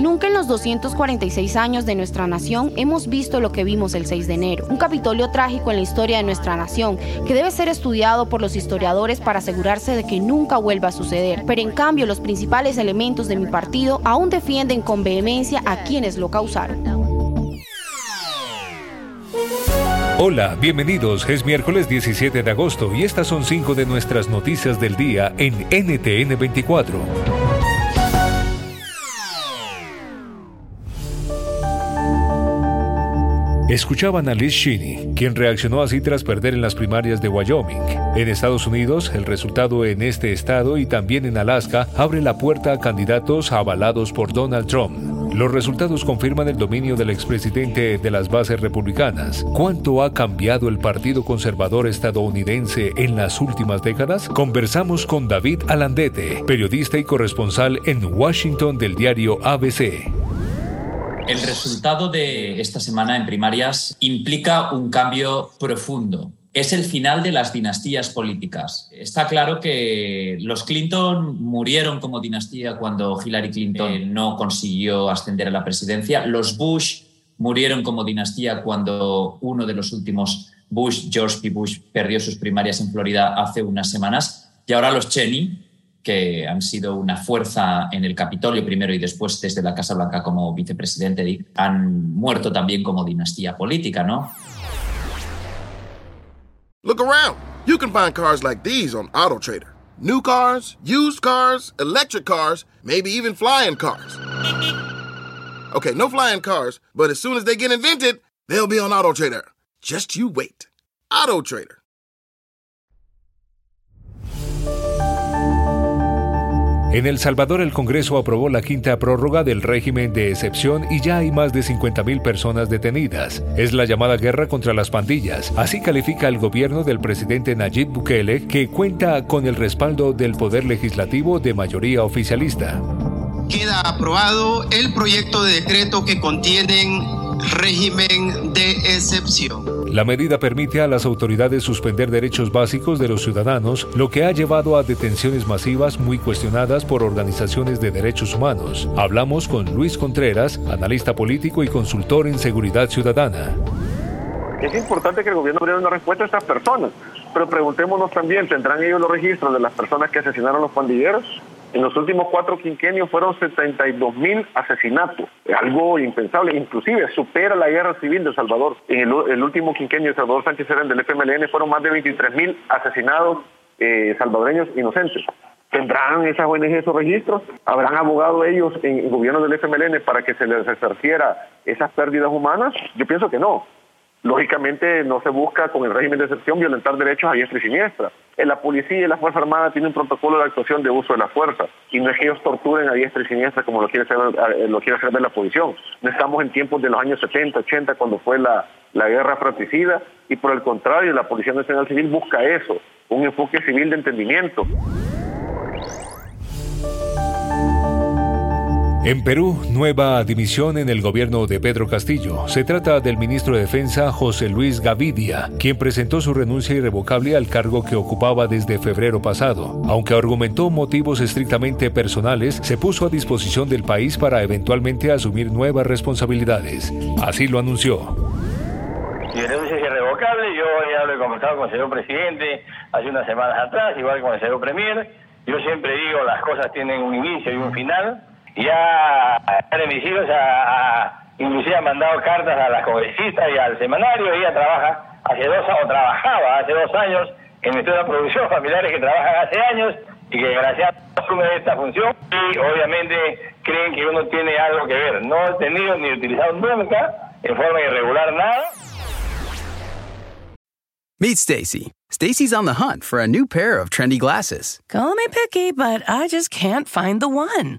Nunca en los 246 años de nuestra nación hemos visto lo que vimos el 6 de enero. Un Capitolio trágico en la historia de nuestra nación que debe ser estudiado por los historiadores para asegurarse de que nunca vuelva a suceder. Pero en cambio los principales elementos de mi partido aún defienden con vehemencia a quienes lo causaron. Hola, bienvenidos. Es miércoles 17 de agosto y estas son cinco de nuestras noticias del día en NTN 24. Escuchaban a Liz Cheney, quien reaccionó así tras perder en las primarias de Wyoming. En Estados Unidos, el resultado en este estado y también en Alaska abre la puerta a candidatos avalados por Donald Trump. Los resultados confirman el dominio del expresidente de las bases republicanas. ¿Cuánto ha cambiado el Partido Conservador estadounidense en las últimas décadas? Conversamos con David Alandete, periodista y corresponsal en Washington del diario ABC. El resultado de esta semana en primarias implica un cambio profundo. Es el final de las dinastías políticas. Está claro que los Clinton murieron como dinastía cuando Hillary Clinton eh, no consiguió ascender a la presidencia. Los Bush murieron como dinastía cuando uno de los últimos Bush, George P. Bush, perdió sus primarias en Florida hace unas semanas. Y ahora los Cheney, que han sido una fuerza en el Capitolio primero y después desde la Casa Blanca como vicepresidente, han muerto también como dinastía política, ¿no? Look around. You can find cars like these on AutoTrader. New cars, used cars, electric cars, maybe even flying cars. Okay, no flying cars, but as soon as they get invented, they'll be on AutoTrader. Just you wait. AutoTrader. En El Salvador el Congreso aprobó la quinta prórroga del régimen de excepción y ya hay más de 50.000 personas detenidas. Es la llamada guerra contra las pandillas. Así califica el gobierno del presidente Nayib Bukele, que cuenta con el respaldo del Poder Legislativo de mayoría oficialista. Queda aprobado el proyecto de decreto que contienen régimen de excepción. La medida permite a las autoridades suspender derechos básicos de los ciudadanos, lo que ha llevado a detenciones masivas muy cuestionadas por organizaciones de derechos humanos. Hablamos con Luis Contreras, analista político y consultor en seguridad ciudadana. Es importante que el gobierno dé una respuesta a estas personas, pero preguntémonos también, ¿tendrán ellos los registros de las personas que asesinaron a los pandilleros? En los últimos cuatro quinquenios fueron 72 mil asesinatos, algo impensable, inclusive supera la guerra civil de El Salvador. En el, último quinquenio de Salvador Sánchez era del FMLN fueron más de 23 mil asesinados eh, salvadoreños inocentes. ¿Tendrán esas ONG esos registros? ¿Habrán abogado ellos en el gobierno del FMLN para que se les resarciera esas pérdidas humanas? Yo pienso que no. Lógicamente no se busca con el régimen de excepción violentar derechos a diestra y siniestra. En la policía y la Fuerza Armada tienen un protocolo de actuación de uso de la fuerza y no es que ellos torturen a diestra y siniestra como lo quiere hacer, eh, lo quiere hacer ver la oposición. No estamos en tiempos de los años 70, 80 cuando fue la, la guerra fratricida y por el contrario la Policía Nacional Civil busca eso, un enfoque civil de entendimiento. En Perú, nueva dimisión en el gobierno de Pedro Castillo. Se trata del ministro de Defensa José Luis Gavidia, quien presentó su renuncia irrevocable al cargo que ocupaba desde febrero pasado. Aunque argumentó motivos estrictamente personales, se puso a disposición del país para eventualmente asumir nuevas responsabilidades. Así lo anunció. Renuncia es irrevocable, yo ya lo he conversado con el señor presidente hace unas semanas atrás, igual con el señor premier. Yo siempre digo, las cosas tienen un inicio y un final ya de mis hijos a, inclusive ha mandado cartas a las congresistas y al semanario. Ella trabaja hace dos o trabajaba hace dos años en el de producción, familiares que trabajan hace años y que desgraciadamente asumen esta función y obviamente creen que uno tiene algo que ver. No he tenido ni utilizado nunca en forma irregular nada. Meet Stacy. Stacy's on the hunt for a new pair of trendy glasses. Call me picky, but I just can't find the one.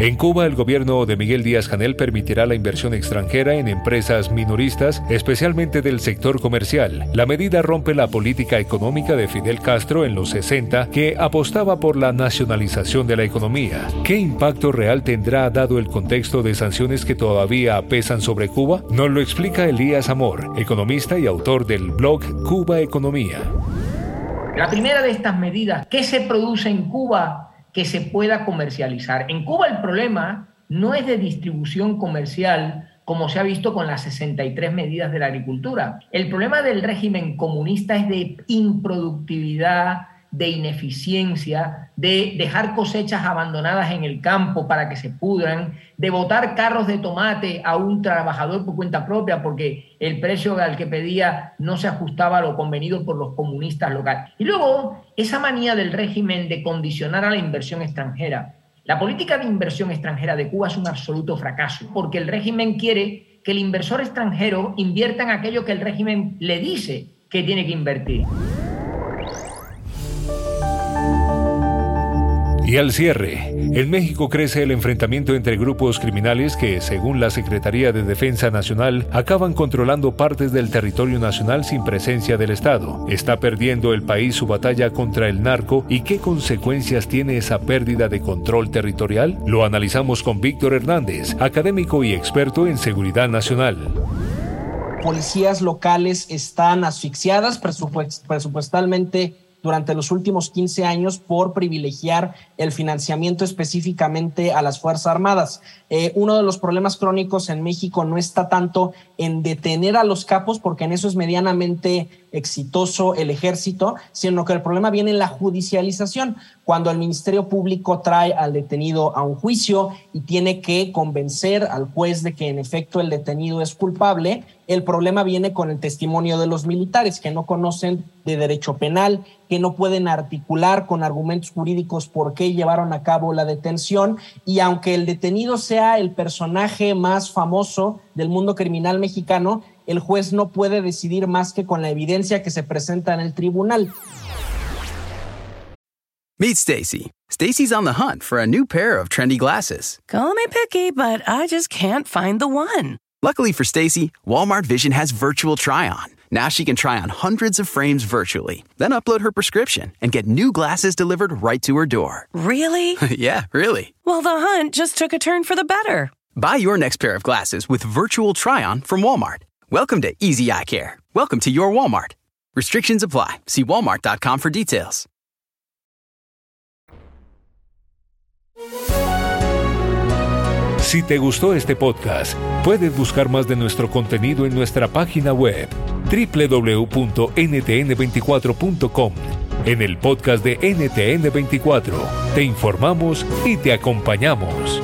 En Cuba, el gobierno de Miguel Díaz Canel permitirá la inversión extranjera en empresas minoristas, especialmente del sector comercial. La medida rompe la política económica de Fidel Castro en los 60, que apostaba por la nacionalización de la economía. ¿Qué impacto real tendrá dado el contexto de sanciones que todavía pesan sobre Cuba? Nos lo explica Elías Amor, economista y autor del blog Cuba Economía. La primera de estas medidas, ¿qué se produce en Cuba que se pueda comercializar. En Cuba el problema no es de distribución comercial como se ha visto con las 63 medidas de la agricultura. El problema del régimen comunista es de improductividad, de ineficiencia, de dejar cosechas abandonadas en el campo para que se pudran, de botar carros de tomate a un trabajador por cuenta propia porque el precio al que pedía no se ajustaba a lo convenido por los comunistas locales. Y luego, esa manía del régimen de condicionar a la inversión extranjera. La política de inversión extranjera de Cuba es un absoluto fracaso porque el régimen quiere que el inversor extranjero invierta en aquello que el régimen le dice que tiene que invertir. Y al cierre, en México crece el enfrentamiento entre grupos criminales que, según la Secretaría de Defensa Nacional, acaban controlando partes del territorio nacional sin presencia del Estado. ¿Está perdiendo el país su batalla contra el narco y qué consecuencias tiene esa pérdida de control territorial? Lo analizamos con Víctor Hernández, académico y experto en seguridad nacional policías locales están asfixiadas presupuestalmente durante los últimos 15 años por privilegiar el financiamiento específicamente a las Fuerzas Armadas. Eh, uno de los problemas crónicos en México no está tanto en detener a los capos, porque en eso es medianamente exitoso el ejército, sino que el problema viene en la judicialización, cuando el Ministerio Público trae al detenido a un juicio y tiene que convencer al juez de que en efecto el detenido es culpable, el problema viene con el testimonio de los militares que no conocen de derecho penal, que no pueden articular con argumentos jurídicos por qué llevaron a cabo la detención. Y aunque el detenido sea el personaje más famoso del mundo criminal mexicano, el juez no puede decidir más que con la evidencia que se presenta en el tribunal. Meet Stacy. Stacy's on the hunt for a new pair of trendy glasses. Call me picky, but I just can't find the one. Luckily for Stacy, Walmart Vision has virtual try-on. Now she can try on hundreds of frames virtually, then upload her prescription and get new glasses delivered right to her door. Really? yeah, really. Well, the hunt just took a turn for the better. Buy your next pair of glasses with virtual try-on from Walmart. Welcome to Easy Eye Care. Welcome to your Walmart. Restrictions apply. See walmart.com for details. Si te gustó este podcast, puedes buscar más de nuestro contenido en nuestra página web www.ntn24.com. En el podcast de NTN24 te informamos y te acompañamos.